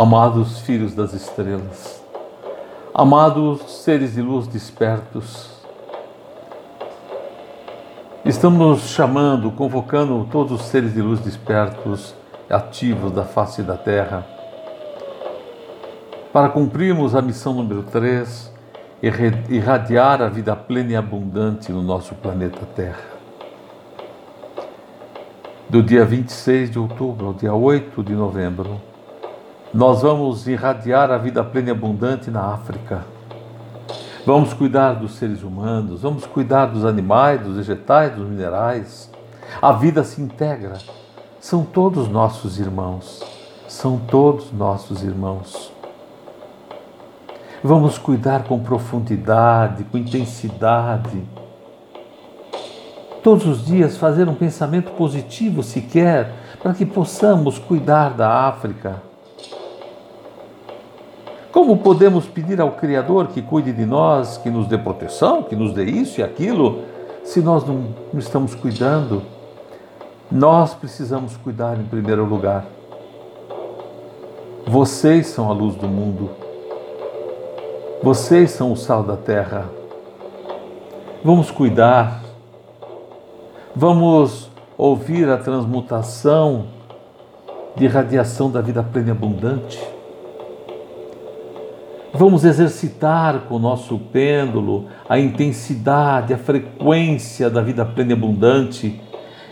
Amados filhos das estrelas, amados seres de luz despertos, estamos chamando, convocando todos os seres de luz despertos, ativos da face da Terra, para cumprirmos a missão número 3, irradiar a vida plena e abundante no nosso planeta Terra. Do dia 26 de outubro ao dia 8 de novembro, nós vamos irradiar a vida plena e abundante na África. Vamos cuidar dos seres humanos, vamos cuidar dos animais, dos vegetais, dos minerais. A vida se integra. São todos nossos irmãos. São todos nossos irmãos. Vamos cuidar com profundidade, com intensidade. Todos os dias fazer um pensamento positivo sequer, para que possamos cuidar da África como podemos pedir ao Criador que cuide de nós, que nos dê proteção, que nos dê isso e aquilo, se nós não, estamos cuidando? Nós precisamos cuidar em primeiro lugar. Vocês são a luz do mundo. Vocês são o sal da terra. Vamos cuidar. Vamos ouvir a transmutação de radiação da vida plena e abundante Vamos exercitar com o nosso pêndulo a intensidade, a frequência da vida plena e abundante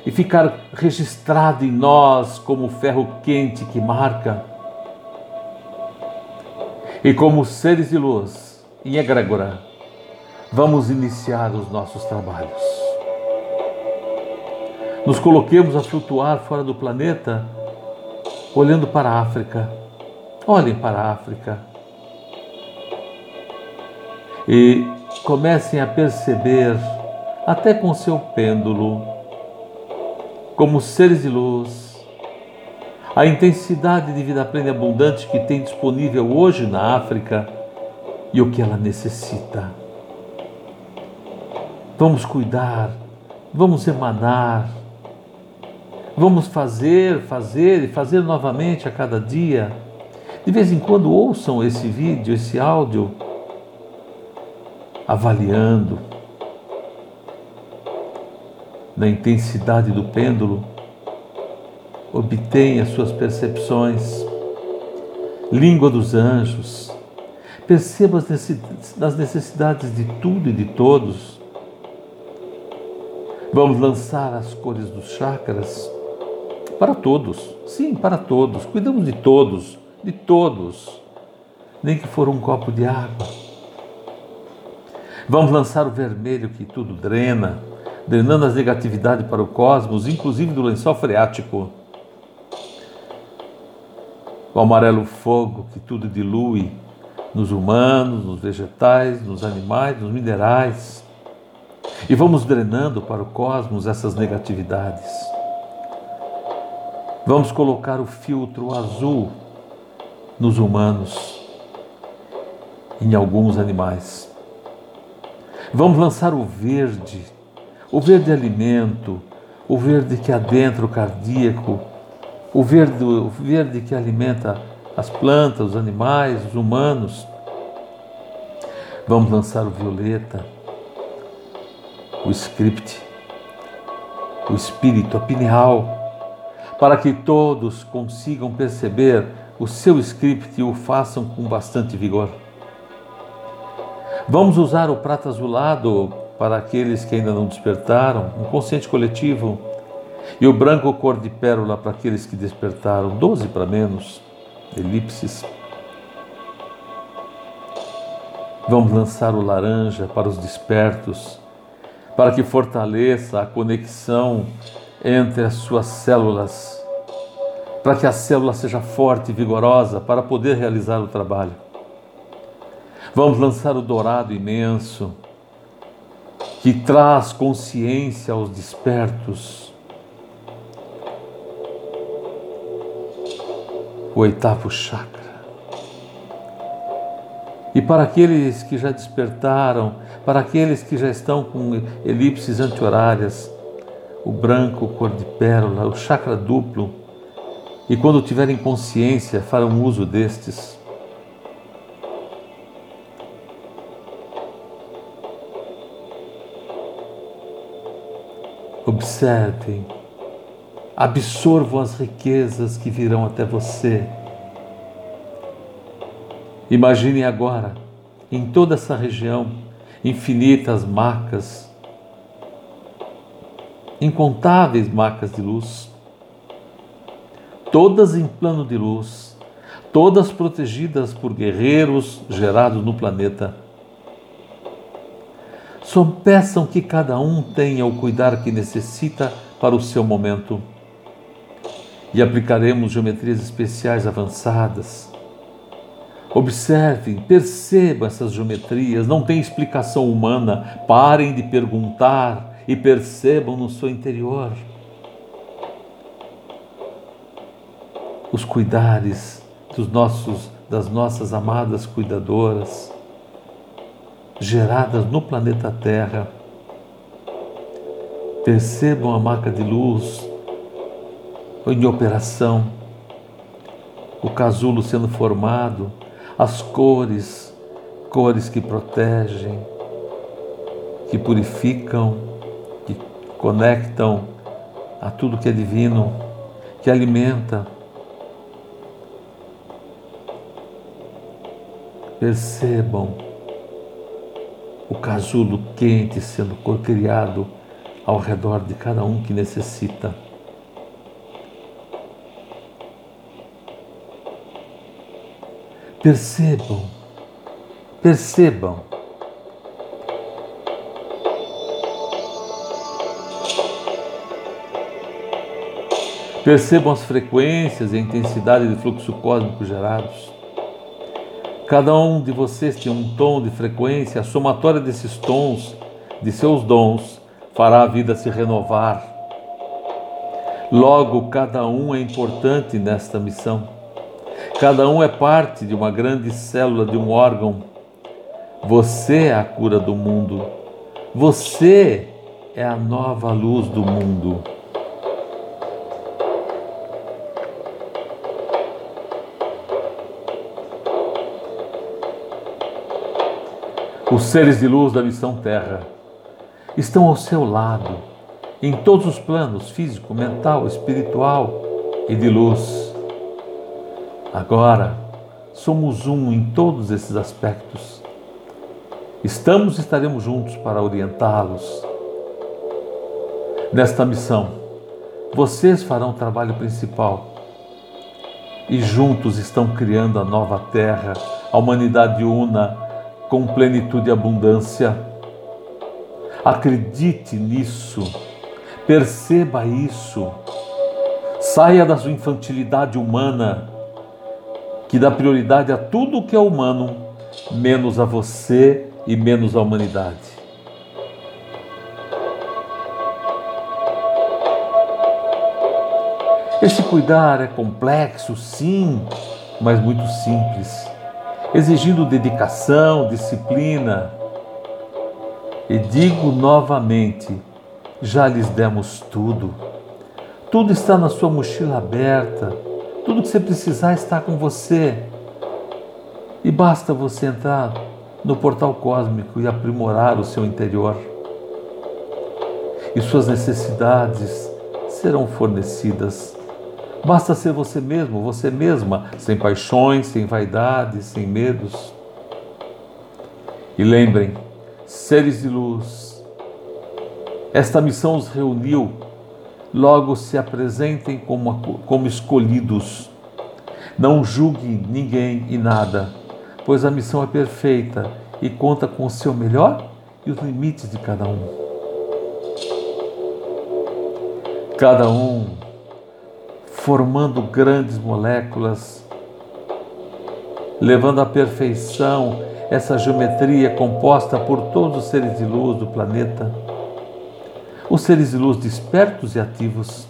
e ficar registrado em nós como ferro quente que marca. E como seres de luz, em egrégora, vamos iniciar os nossos trabalhos. Nos coloquemos a flutuar fora do planeta, olhando para a África. Olhem para a África e comecem a perceber, até com seu pêndulo, como seres de luz, a intensidade de vida plena e abundante que tem disponível hoje na África e o que ela necessita. Vamos cuidar, vamos emanar, vamos fazer, fazer e fazer novamente a cada dia. De vez em quando ouçam esse vídeo, esse áudio avaliando na intensidade do pêndulo, obtém as suas percepções, língua dos anjos, perceba as necessidades de tudo e de todos. Vamos lançar as cores dos chakras para todos, sim, para todos, cuidamos de todos, de todos, nem que for um copo de água Vamos lançar o vermelho que tudo drena, drenando as negatividades para o cosmos, inclusive do lençol freático. O amarelo fogo que tudo dilui nos humanos, nos vegetais, nos animais, nos minerais. E vamos drenando para o cosmos essas negatividades. Vamos colocar o filtro azul nos humanos, em alguns animais. Vamos lançar o verde, o verde alimento, o verde que adentra o cardíaco, o verde, o verde que alimenta as plantas, os animais, os humanos. Vamos lançar o violeta, o script, o espírito, a pineal, para que todos consigam perceber o seu script e o façam com bastante vigor. Vamos usar o prata azulado para aqueles que ainda não despertaram, um consciente coletivo, e o branco cor de pérola para aqueles que despertaram, doze para menos, elipses. Vamos lançar o laranja para os despertos, para que fortaleça a conexão entre as suas células, para que a célula seja forte e vigorosa para poder realizar o trabalho. Vamos lançar o dourado imenso, que traz consciência aos despertos. O oitavo chakra. E para aqueles que já despertaram, para aqueles que já estão com elipses anti-horárias, o branco cor de pérola, o chakra duplo, e quando tiverem consciência farão uso destes. Observem, absorvam as riquezas que virão até você. Imaginem agora, em toda essa região, infinitas marcas, incontáveis marcas de luz todas em plano de luz, todas protegidas por guerreiros gerados no planeta. Só peçam que cada um tenha o cuidado que necessita para o seu momento. E aplicaremos geometrias especiais avançadas. Observem, percebam essas geometrias, não tem explicação humana. Parem de perguntar e percebam no seu interior. os cuidares dos nossos, das nossas amadas cuidadoras, geradas no planeta Terra. Percebam a marca de luz em operação, o casulo sendo formado, as cores, cores que protegem, que purificam, que conectam a tudo que é divino, que alimenta Percebam o casulo quente sendo criado ao redor de cada um que necessita. Percebam, percebam. Percebam as frequências e a intensidade de fluxo cósmico gerados. Cada um de vocês tem um tom de frequência, a somatória desses tons, de seus dons, fará a vida se renovar. Logo, cada um é importante nesta missão. Cada um é parte de uma grande célula de um órgão. Você é a cura do mundo. Você é a nova luz do mundo. Os seres de luz da missão Terra estão ao seu lado, em todos os planos físico, mental, espiritual e de luz. Agora, somos um em todos esses aspectos. Estamos e estaremos juntos para orientá-los. Nesta missão, vocês farão o trabalho principal e juntos estão criando a nova terra, a humanidade una com plenitude e abundância. Acredite nisso, perceba isso. Saia da sua infantilidade humana, que dá prioridade a tudo o que é humano, menos a você e menos a humanidade. Esse cuidar é complexo, sim, mas muito simples exigindo dedicação, disciplina. E digo novamente: já lhes demos tudo. Tudo está na sua mochila aberta. Tudo que você precisar está com você. E basta você entrar no portal cósmico e aprimorar o seu interior. E suas necessidades serão fornecidas Basta ser você mesmo, você mesma, sem paixões, sem vaidades, sem medos. E lembrem, seres de luz, esta missão os reuniu, logo se apresentem como, como escolhidos. Não julgue ninguém e nada, pois a missão é perfeita e conta com o seu melhor e os limites de cada um. Cada um formando grandes moléculas, levando à perfeição essa geometria composta por todos os seres de luz do planeta, os seres de luz despertos e ativos.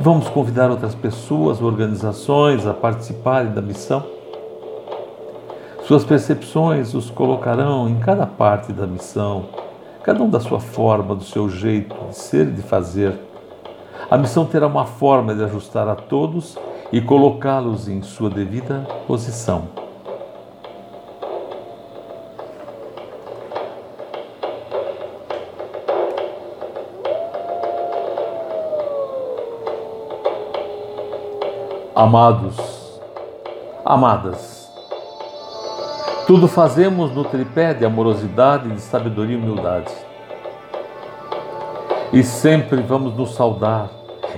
Vamos convidar outras pessoas, organizações a participarem da missão. Suas percepções os colocarão em cada parte da missão, cada um da sua forma, do seu jeito de ser e de fazer A missão terá uma forma de ajustar a todos e colocá-los em sua devida posição. Amados, amadas, tudo fazemos no tripé de amorosidade, de sabedoria e humildade. E sempre vamos nos saudar.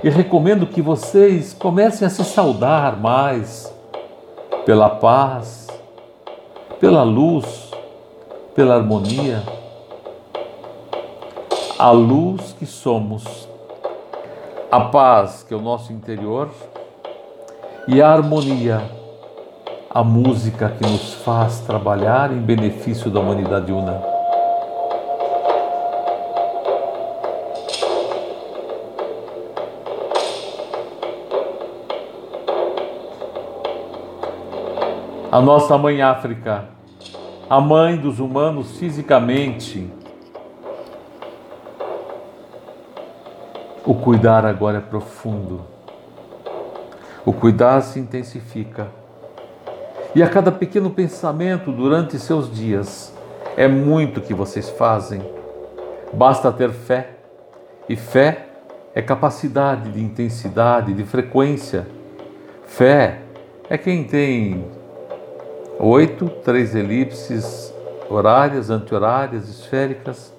E recomendo que vocês comecem a se saudar mais pela paz, pela luz, pela harmonia. A luz que somos, a paz que é o nosso interior e a harmonia, a música que nos faz trabalhar em benefício da humanidade una. A nossa mãe África, a mãe dos humanos fisicamente, o cuidar agora é profundo o cuidar se intensifica. E a cada pequeno pensamento durante seus dias, é muito que vocês fazem. Basta ter fé. E fé é capacidade de intensidade, de frequência. Fé é quem tem oito, três elipses horárias, anti-horárias, esféricas.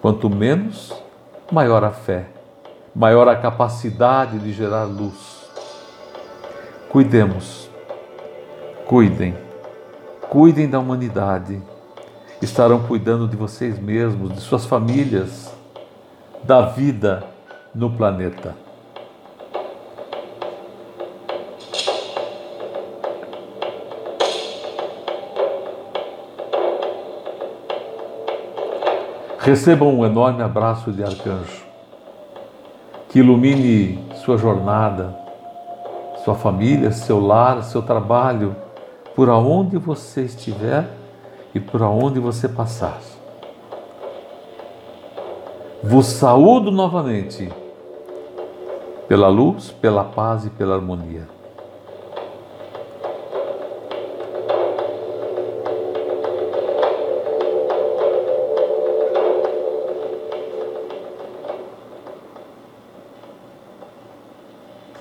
Quanto menos, maior a fé, maior a capacidade de gerar luz. Cuidemos, cuidem, cuidem da humanidade. Estarão cuidando de vocês mesmos, de suas famílias, da vida no planeta. Recebam um enorme abraço de arcanjo, que ilumine sua jornada sua família, seu lar, seu trabalho, por aonde você estiver e por aonde você passar. Vos saúdo novamente pela luz, pela paz e pela harmonia.